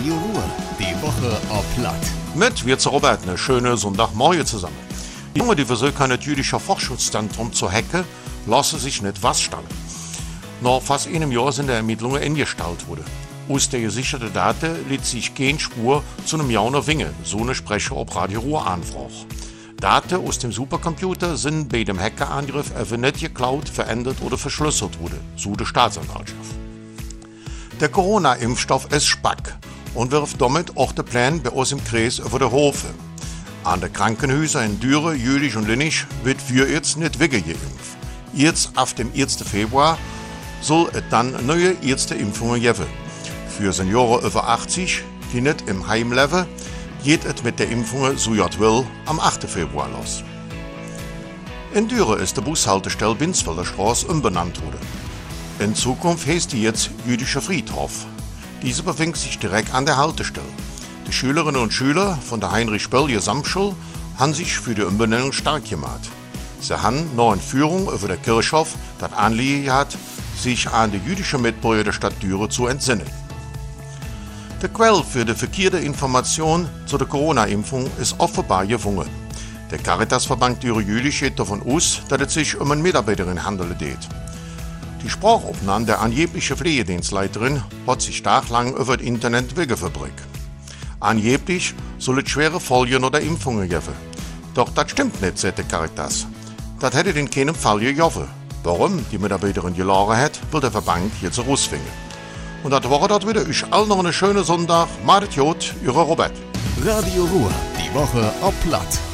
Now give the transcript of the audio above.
Radio Ruhr, die Woche auf Platt. Mit wir zu Robert eine schöne Sonntagmorgen zusammen. Die Junge, die versucht, ein jüdischer Forschungszentrum zu hacken, lassen sich nicht was stellen. Nach fast einem Jahr sind die Ermittlungen eingestellt worden. Aus der gesicherten Daten lädt sich keine Spur zu einem Jauner Winge, so eine Sprecher auf Radio Ruhr anfrage. Daten aus dem Supercomputer sind bei dem Hackerangriff einfach nicht geklaut, verändert oder verschlüsselt worden, so die Staatsanwaltschaft. Der Corona-Impfstoff ist Spack und wirft damit auch den Plan bei uns im Kreis über den Hofe. An den Krankenhäusern in Düre, Jülich und Linnich wird für jetzt nicht weggeimpft. Jetzt ab dem 1. Februar soll es dann neue erste Impfungen geben. Für Senioren über 80, die nicht im Heim leben, geht es mit der Impfung so will am 8. Februar los. In Düre ist die Bushaltestelle Binsfelder Straße umbenannt worden. In Zukunft heißt die jetzt Jüdischer Friedhof. Diese befindet sich direkt an der Haltestelle. Die Schülerinnen und Schüler von der Heinrich-Böll Gesamtschule haben sich für die Umbenennung stark gemacht. Sie haben in Führung über der Kirchhof das Anliegen gehabt, sich an die jüdischen Mitbürger der Stadt Düre zu entsinnen. Der Quell für die verkehrte Information zu der Corona-Impfung ist offenbar gefunden. Der Caritasverband Düre Jülich geht davon aus, dass es sich um eine Mitarbeiterin handelt. Die Sprachaufnahme der angeblichen Pflegedienstleiterin hat sich tagelang über das Internet weggeverbreitet. Angeblich soll es schwere Folgen oder Impfungen geben. Doch das stimmt nicht, sagt der Caritas. Das hätte in keinem Fall gejoffen. Warum die Mitarbeiterin geladen hat, will der Verband jetzt herausfinden. Und das war das wieder. Ich allen noch einen schönen Sonntag. Macht Jod, Ihre Robert. Radio Ruhr, die Woche auf Platt.